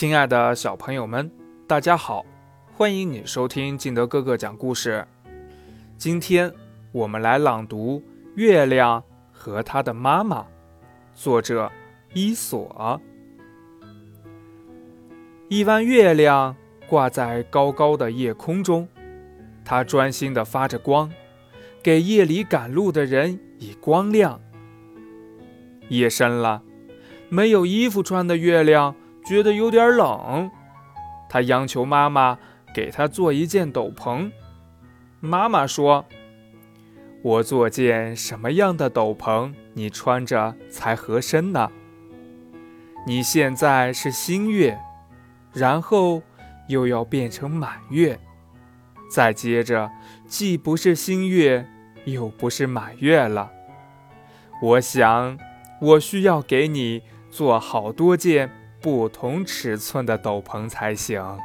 亲爱的小朋友们，大家好，欢迎你收听敬德哥哥讲故事。今天我们来朗读《月亮和他的妈妈》，作者伊索。一弯月亮挂在高高的夜空中，它专心地发着光，给夜里赶路的人以光亮。夜深了，没有衣服穿的月亮。觉得有点冷，他央求妈妈给他做一件斗篷。妈妈说：“我做件什么样的斗篷，你穿着才合身呢？你现在是新月，然后又要变成满月，再接着既不是新月，又不是满月了。我想，我需要给你做好多件。”不同尺寸的斗篷才行。